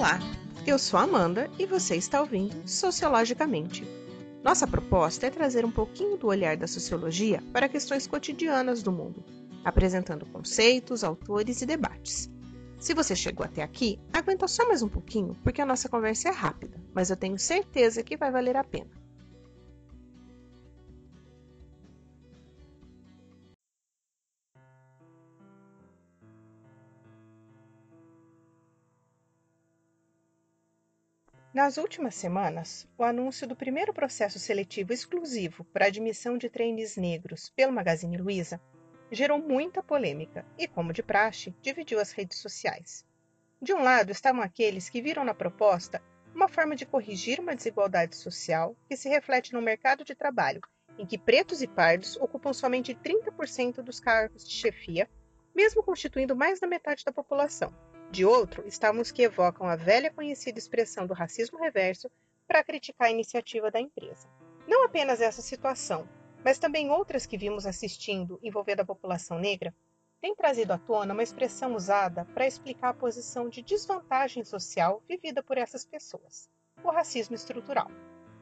Olá, eu sou Amanda e você está ouvindo Sociologicamente. Nossa proposta é trazer um pouquinho do olhar da sociologia para questões cotidianas do mundo, apresentando conceitos, autores e debates. Se você chegou até aqui, aguenta só mais um pouquinho, porque a nossa conversa é rápida, mas eu tenho certeza que vai valer a pena. Nas últimas semanas, o anúncio do primeiro processo seletivo exclusivo para admissão de trainees negros pelo Magazine Luiza gerou muita polêmica e, como de praxe, dividiu as redes sociais. De um lado estavam aqueles que viram na proposta uma forma de corrigir uma desigualdade social que se reflete no mercado de trabalho, em que pretos e pardos ocupam somente 30% dos cargos de chefia, mesmo constituindo mais da metade da população. De outro, estavam os que evocam a velha conhecida expressão do racismo reverso para criticar a iniciativa da empresa. Não apenas essa situação, mas também outras que vimos assistindo envolvendo a população negra, têm trazido à tona uma expressão usada para explicar a posição de desvantagem social vivida por essas pessoas, o racismo estrutural.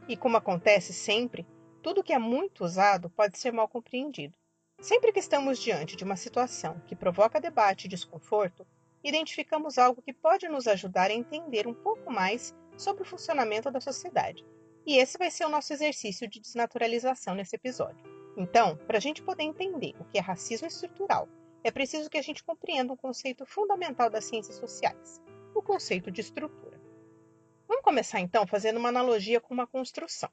E como acontece sempre, tudo que é muito usado pode ser mal compreendido. Sempre que estamos diante de uma situação que provoca debate e desconforto, identificamos algo que pode nos ajudar a entender um pouco mais sobre o funcionamento da sociedade. E esse vai ser o nosso exercício de desnaturalização nesse episódio. Então, para a gente poder entender o que é racismo estrutural, é preciso que a gente compreenda um conceito fundamental das ciências sociais, o conceito de estrutura. Vamos começar então fazendo uma analogia com uma construção.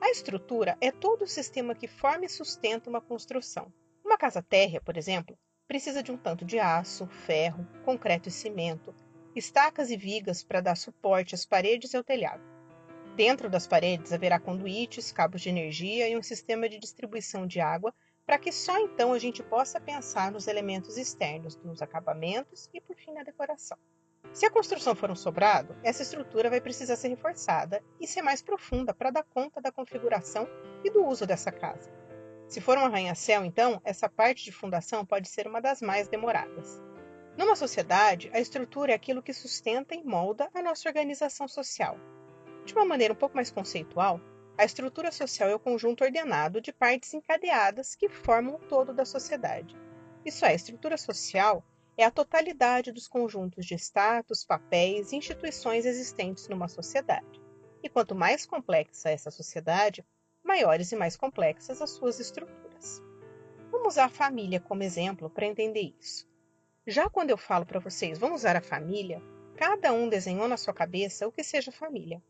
A estrutura é todo o sistema que forma e sustenta uma construção. Uma casa térrea, por exemplo, precisa de um tanto de aço, ferro, concreto e cimento, estacas e vigas para dar suporte às paredes e ao telhado. Dentro das paredes haverá conduítes, cabos de energia e um sistema de distribuição de água para que só então a gente possa pensar nos elementos externos, nos acabamentos e, por fim, na decoração. Se a construção for um sobrado, essa estrutura vai precisar ser reforçada e ser mais profunda para dar conta da configuração e do uso dessa casa. Se for um arranha-céu, então, essa parte de fundação pode ser uma das mais demoradas. Numa sociedade, a estrutura é aquilo que sustenta e molda a nossa organização social. De uma maneira um pouco mais conceitual, a estrutura social é o conjunto ordenado de partes encadeadas que formam o todo da sociedade. Isso é, a estrutura social é a totalidade dos conjuntos de status, papéis e instituições existentes numa sociedade. E quanto mais complexa é essa sociedade, maiores e mais complexas as suas estruturas. Vamos usar a família como exemplo para entender isso. Já quando eu falo para vocês, vamos usar a família, cada um desenhou na sua cabeça o que seja família.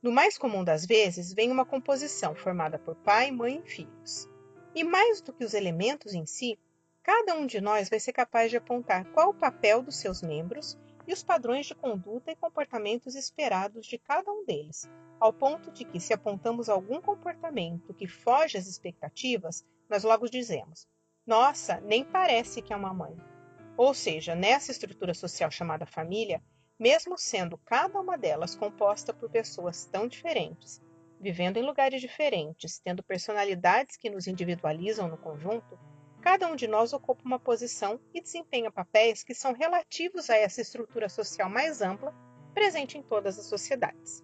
No mais comum das vezes, vem uma composição formada por pai, mãe e filhos. E mais do que os elementos em si, cada um de nós vai ser capaz de apontar qual o papel dos seus membros e os padrões de conduta e comportamentos esperados de cada um deles, ao ponto de que, se apontamos algum comportamento que foge às expectativas, nós logo dizemos: Nossa, nem parece que é uma mãe. Ou seja, nessa estrutura social chamada família, mesmo sendo cada uma delas composta por pessoas tão diferentes, vivendo em lugares diferentes, tendo personalidades que nos individualizam no conjunto, cada um de nós ocupa uma posição e desempenha papéis que são relativos a essa estrutura social mais ampla presente em todas as sociedades.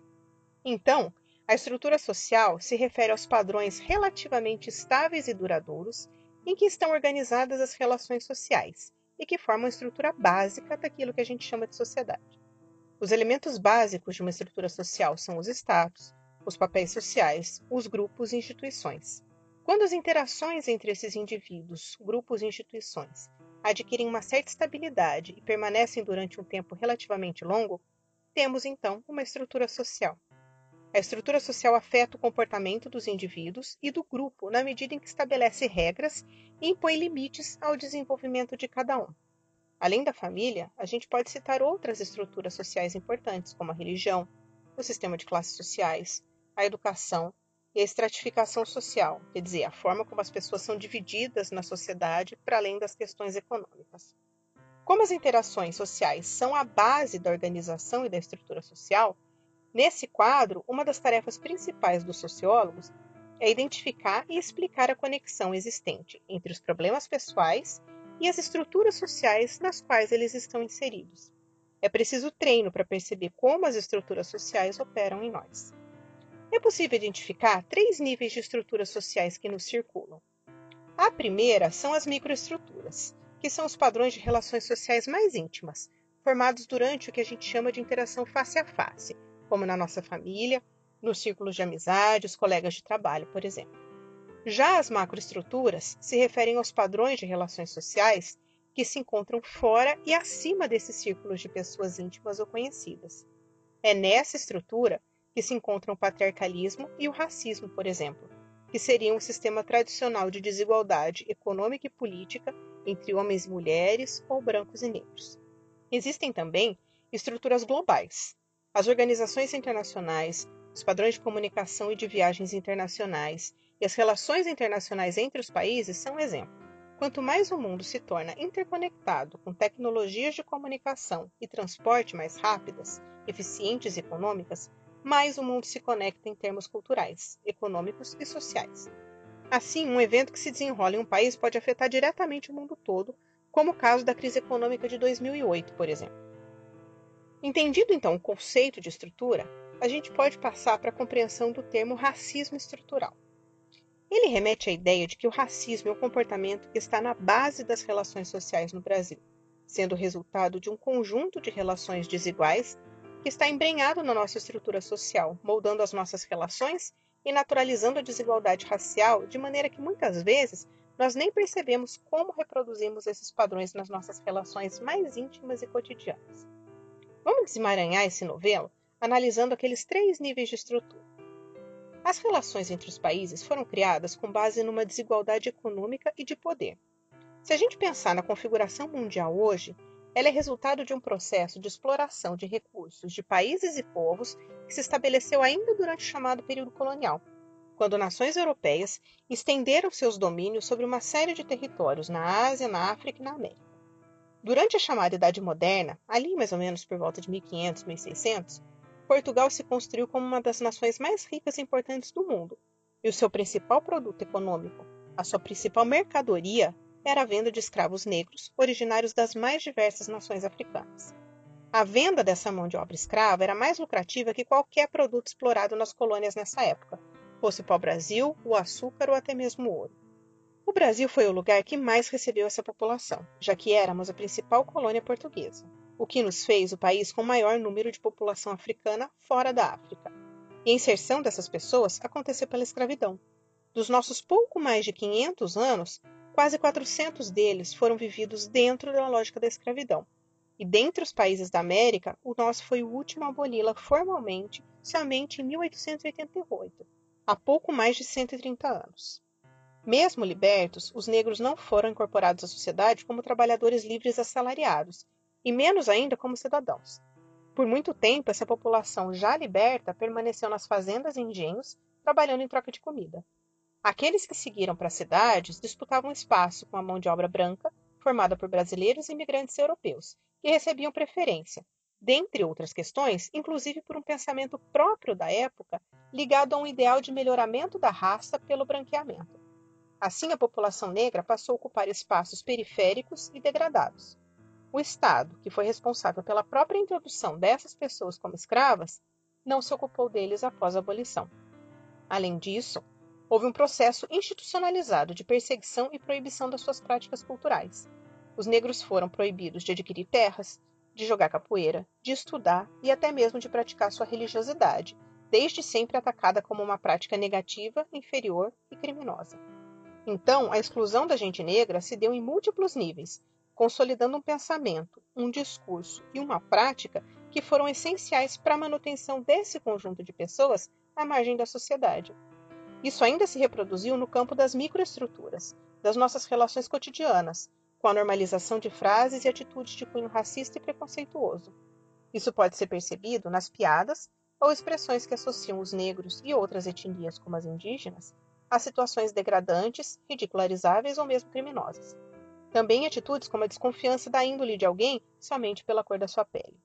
Então, a estrutura social se refere aos padrões relativamente estáveis e duradouros em que estão organizadas as relações sociais e que formam a estrutura básica daquilo que a gente chama de sociedade. Os elementos básicos de uma estrutura social são os status, os papéis sociais, os grupos e instituições. Quando as interações entre esses indivíduos, grupos e instituições adquirem uma certa estabilidade e permanecem durante um tempo relativamente longo, temos então uma estrutura social. A estrutura social afeta o comportamento dos indivíduos e do grupo na medida em que estabelece regras e impõe limites ao desenvolvimento de cada um. Além da família, a gente pode citar outras estruturas sociais importantes, como a religião, o sistema de classes sociais, a educação e a estratificação social, quer dizer, a forma como as pessoas são divididas na sociedade para além das questões econômicas. Como as interações sociais são a base da organização e da estrutura social, Nesse quadro, uma das tarefas principais dos sociólogos é identificar e explicar a conexão existente entre os problemas pessoais e as estruturas sociais nas quais eles estão inseridos. É preciso treino para perceber como as estruturas sociais operam em nós. É possível identificar três níveis de estruturas sociais que nos circulam. A primeira são as microestruturas, que são os padrões de relações sociais mais íntimas, formados durante o que a gente chama de interação face a face, como na nossa família, nos círculos de amizade, os colegas de trabalho, por exemplo. Já as macroestruturas se referem aos padrões de relações sociais que se encontram fora e acima desses círculos de pessoas íntimas ou conhecidas. É nessa estrutura que se encontram o patriarcalismo e o racismo, por exemplo, que seriam um sistema tradicional de desigualdade econômica e política entre homens e mulheres ou brancos e negros. Existem também estruturas globais. As organizações internacionais, os padrões de comunicação e de viagens internacionais e as relações internacionais entre os países são um exemplo. Quanto mais o mundo se torna interconectado com tecnologias de comunicação e transporte mais rápidas, eficientes e econômicas, mais o mundo se conecta em termos culturais, econômicos e sociais. Assim, um evento que se desenrola em um país pode afetar diretamente o mundo todo, como o caso da crise econômica de 2008, por exemplo. Entendido então o conceito de estrutura, a gente pode passar para a compreensão do termo racismo estrutural. Ele remete à ideia de que o racismo é um comportamento que está na base das relações sociais no Brasil, sendo resultado de um conjunto de relações desiguais que está embrenhado na nossa estrutura social, moldando as nossas relações e naturalizando a desigualdade racial, de maneira que muitas vezes nós nem percebemos como reproduzimos esses padrões nas nossas relações mais íntimas e cotidianas. Vamos desemaranhar esse novelo analisando aqueles três níveis de estrutura. As relações entre os países foram criadas com base numa desigualdade econômica e de poder. Se a gente pensar na configuração mundial hoje, ela é resultado de um processo de exploração de recursos de países e povos que se estabeleceu ainda durante o chamado período colonial, quando nações europeias estenderam seus domínios sobre uma série de territórios na Ásia, na África e na América. Durante a chamada Idade Moderna, ali mais ou menos por volta de 1500, 1600, Portugal se construiu como uma das nações mais ricas e importantes do mundo, e o seu principal produto econômico, a sua principal mercadoria, era a venda de escravos negros, originários das mais diversas nações africanas. A venda dessa mão de obra escrava era mais lucrativa que qualquer produto explorado nas colônias nessa época, fosse pau-brasil, o açúcar ou até mesmo o ouro. O Brasil foi o lugar que mais recebeu essa população, já que éramos a principal colônia portuguesa o que nos fez o país com maior número de população africana fora da África. E a inserção dessas pessoas aconteceu pela escravidão. Dos nossos pouco mais de 500 anos, quase 400 deles foram vividos dentro da lógica da escravidão. E dentre os países da América, o nosso foi o último a aboli-la formalmente somente em 1888, há pouco mais de 130 anos. Mesmo libertos, os negros não foram incorporados à sociedade como trabalhadores livres assalariados, e menos ainda como cidadãos. Por muito tempo, essa população já liberta permaneceu nas fazendas e engenhos, trabalhando em troca de comida. Aqueles que seguiram para as cidades disputavam espaço com a mão de obra branca, formada por brasileiros e imigrantes europeus, que recebiam preferência, dentre outras questões, inclusive por um pensamento próprio da época, ligado a um ideal de melhoramento da raça pelo branqueamento. Assim, a população negra passou a ocupar espaços periféricos e degradados. O Estado, que foi responsável pela própria introdução dessas pessoas como escravas, não se ocupou deles após a abolição. Além disso, houve um processo institucionalizado de perseguição e proibição das suas práticas culturais. Os negros foram proibidos de adquirir terras, de jogar capoeira, de estudar e até mesmo de praticar sua religiosidade, desde sempre atacada como uma prática negativa, inferior e criminosa. Então, a exclusão da gente negra se deu em múltiplos níveis, consolidando um pensamento, um discurso e uma prática que foram essenciais para a manutenção desse conjunto de pessoas à margem da sociedade. Isso ainda se reproduziu no campo das microestruturas, das nossas relações cotidianas, com a normalização de frases e atitudes de cunho racista e preconceituoso. Isso pode ser percebido nas piadas ou expressões que associam os negros e outras etnias, como as indígenas, a situações degradantes, ridicularizáveis ou mesmo criminosas. Também atitudes como a desconfiança da índole de alguém somente pela cor da sua pele.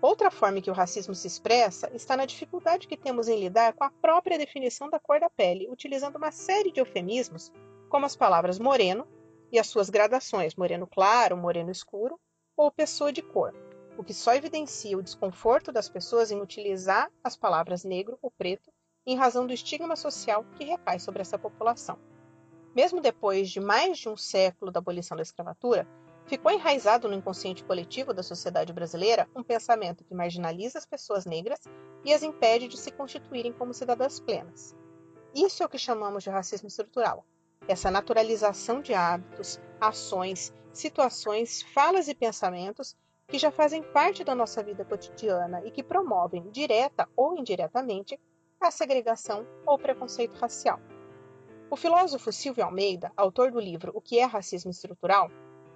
Outra forma que o racismo se expressa está na dificuldade que temos em lidar com a própria definição da cor da pele, utilizando uma série de eufemismos, como as palavras moreno e as suas gradações, moreno claro, moreno escuro ou pessoa de cor. o que só evidencia o desconforto das pessoas em utilizar as palavras negro ou preto em razão do estigma social que recai sobre essa população. Mesmo depois de mais de um século da abolição da escravatura, ficou enraizado no inconsciente coletivo da sociedade brasileira um pensamento que marginaliza as pessoas negras e as impede de se constituírem como cidadãs plenas. Isso é o que chamamos de racismo estrutural. Essa naturalização de hábitos, ações, situações, falas e pensamentos que já fazem parte da nossa vida cotidiana e que promovem, direta ou indiretamente, a segregação ou preconceito racial. O filósofo Silvio Almeida, autor do livro O que é racismo estrutural,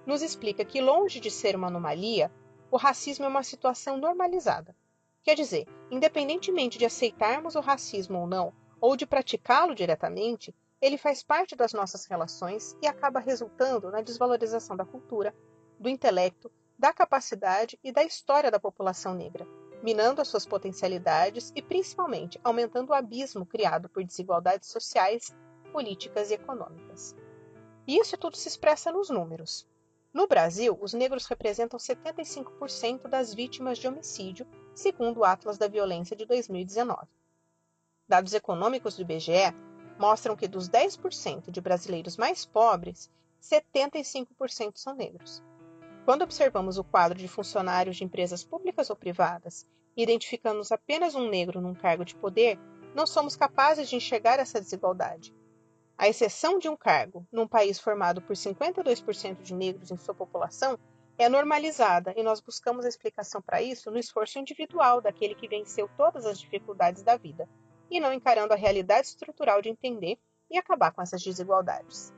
nos explica que, longe de ser uma anomalia, o racismo é uma situação normalizada. Quer dizer, independentemente de aceitarmos o racismo ou não, ou de praticá-lo diretamente, ele faz parte das nossas relações e acaba resultando na desvalorização da cultura, do intelecto, da capacidade e da história da população negra, minando as suas potencialidades e principalmente aumentando o abismo criado por desigualdades sociais, políticas e econômicas. E isso tudo se expressa nos números. No Brasil, os negros representam 75% das vítimas de homicídio, segundo o Atlas da Violência de 2019. Dados econômicos do IBGE mostram que dos 10% de brasileiros mais pobres, 75% são negros. Quando observamos o quadro de funcionários de empresas públicas ou privadas e identificamos apenas um negro num cargo de poder, não somos capazes de enxergar essa desigualdade. A exceção de um cargo num país formado por 52% de negros em sua população é normalizada e nós buscamos a explicação para isso no esforço individual daquele que venceu todas as dificuldades da vida, e não encarando a realidade estrutural de entender e acabar com essas desigualdades.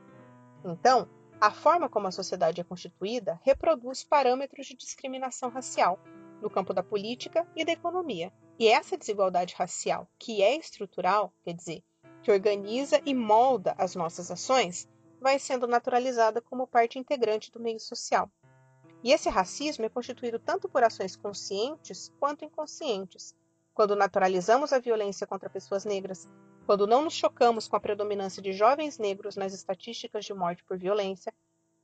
Então, a forma como a sociedade é constituída reproduz parâmetros de discriminação racial no campo da política e da economia. E essa desigualdade racial, que é estrutural, quer dizer, que organiza e molda as nossas ações, vai sendo naturalizada como parte integrante do meio social. E esse racismo é constituído tanto por ações conscientes quanto inconscientes, quando naturalizamos a violência contra pessoas negras, quando não nos chocamos com a predominância de jovens negros nas estatísticas de morte por violência,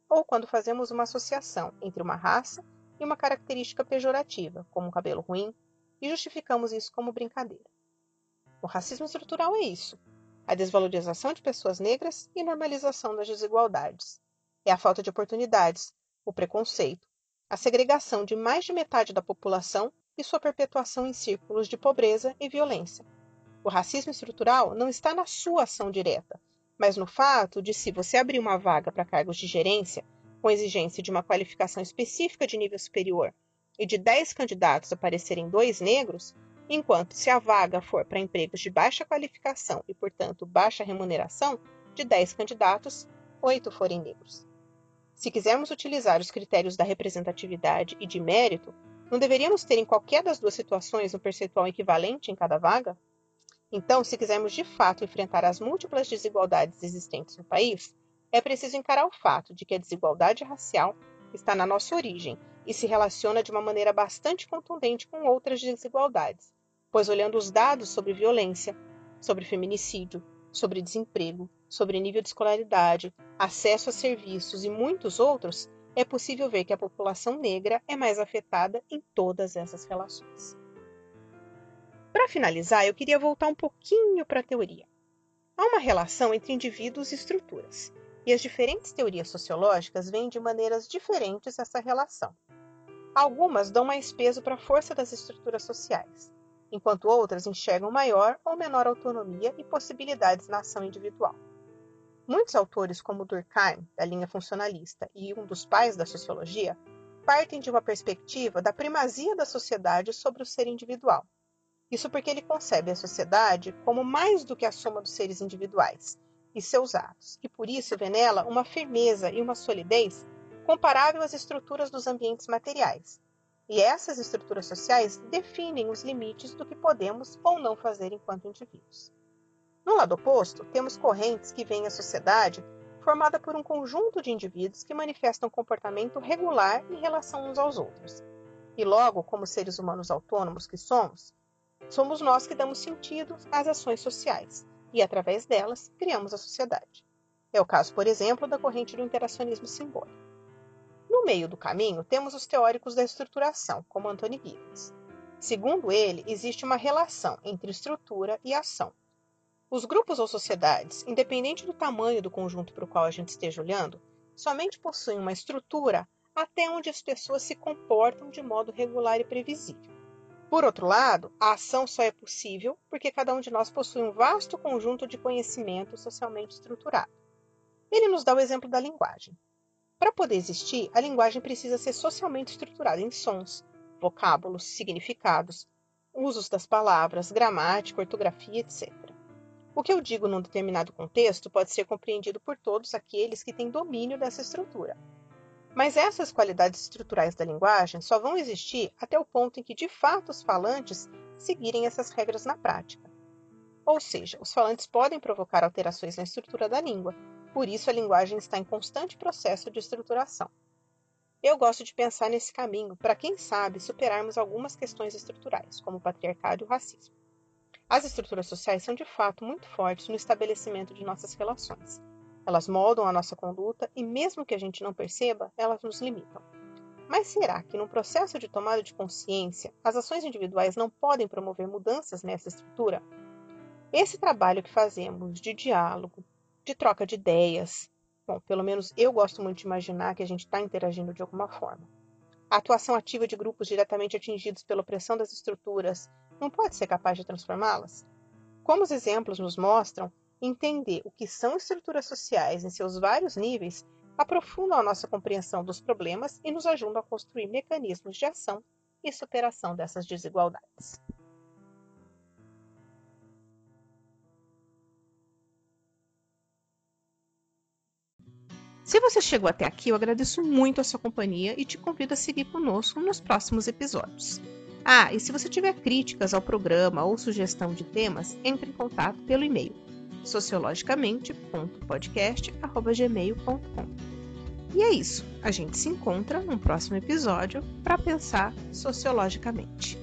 ou quando fazemos uma associação entre uma raça e uma característica pejorativa, como um cabelo ruim, e justificamos isso como brincadeira. O racismo estrutural é isso: a desvalorização de pessoas negras e normalização das desigualdades. É a falta de oportunidades, o preconceito, a segregação de mais de metade da população e sua perpetuação em círculos de pobreza e violência. O racismo estrutural não está na sua ação direta, mas no fato de, se você abrir uma vaga para cargos de gerência, com exigência de uma qualificação específica de nível superior, e de 10 candidatos aparecerem dois negros, enquanto se a vaga for para empregos de baixa qualificação e, portanto, baixa remuneração, de 10 candidatos, oito forem negros. Se quisermos utilizar os critérios da representatividade e de mérito, não deveríamos ter em qualquer das duas situações um percentual equivalente em cada vaga? Então, se quisermos de fato enfrentar as múltiplas desigualdades existentes no país, é preciso encarar o fato de que a desigualdade racial está na nossa origem e se relaciona de uma maneira bastante contundente com outras desigualdades, pois olhando os dados sobre violência, sobre feminicídio, sobre desemprego, sobre nível de escolaridade, acesso a serviços e muitos outros, é possível ver que a população negra é mais afetada em todas essas relações. Para finalizar, eu queria voltar um pouquinho para a teoria. Há uma relação entre indivíduos e estruturas, e as diferentes teorias sociológicas veem de maneiras diferentes essa relação. Algumas dão mais peso para a força das estruturas sociais, enquanto outras enxergam maior ou menor autonomia e possibilidades na ação individual. Muitos autores, como Durkheim, da linha funcionalista, e um dos pais da sociologia, partem de uma perspectiva da primazia da sociedade sobre o ser individual. Isso porque ele concebe a sociedade como mais do que a soma dos seres individuais e seus atos, e por isso vê nela uma firmeza e uma solidez comparável às estruturas dos ambientes materiais. E essas estruturas sociais definem os limites do que podemos ou não fazer enquanto indivíduos. No lado oposto, temos correntes que veem a sociedade formada por um conjunto de indivíduos que manifestam comportamento regular em relação uns aos outros. E logo, como seres humanos autônomos que somos, somos nós que damos sentido às ações sociais e, através delas, criamos a sociedade. É o caso, por exemplo, da corrente do interacionismo simbólico. No meio do caminho, temos os teóricos da estruturação, como Anthony Giddens. Segundo ele, existe uma relação entre estrutura e ação. Os grupos ou sociedades, independente do tamanho do conjunto para o qual a gente esteja olhando, somente possuem uma estrutura até onde as pessoas se comportam de modo regular e previsível. Por outro lado, a ação só é possível porque cada um de nós possui um vasto conjunto de conhecimento socialmente estruturado. Ele nos dá o exemplo da linguagem. Para poder existir, a linguagem precisa ser socialmente estruturada em sons, vocábulos, significados, usos das palavras, gramática, ortografia, etc. O que eu digo num determinado contexto pode ser compreendido por todos aqueles que têm domínio dessa estrutura. Mas essas qualidades estruturais da linguagem só vão existir até o ponto em que, de fato, os falantes seguirem essas regras na prática. Ou seja, os falantes podem provocar alterações na estrutura da língua, por isso a linguagem está em constante processo de estruturação. Eu gosto de pensar nesse caminho para, quem sabe, superarmos algumas questões estruturais, como o patriarcado e o racismo. As estruturas sociais são de fato muito fortes no estabelecimento de nossas relações. Elas moldam a nossa conduta e, mesmo que a gente não perceba, elas nos limitam. Mas será que, num processo de tomada de consciência, as ações individuais não podem promover mudanças nessa estrutura? Esse trabalho que fazemos de diálogo, de troca de ideias, Bom, pelo menos eu gosto muito de imaginar que a gente está interagindo de alguma forma. A atuação ativa de grupos diretamente atingidos pela opressão das estruturas não pode ser capaz de transformá-las? Como os exemplos nos mostram, entender o que são estruturas sociais em seus vários níveis aprofundam a nossa compreensão dos problemas e nos ajudam a construir mecanismos de ação e superação dessas desigualdades. Se você chegou até aqui, eu agradeço muito a sua companhia e te convido a seguir conosco nos próximos episódios. Ah, e se você tiver críticas ao programa ou sugestão de temas, entre em contato pelo e-mail sociologicamente.podcast@gmail.com. E é isso. A gente se encontra num próximo episódio para pensar sociologicamente.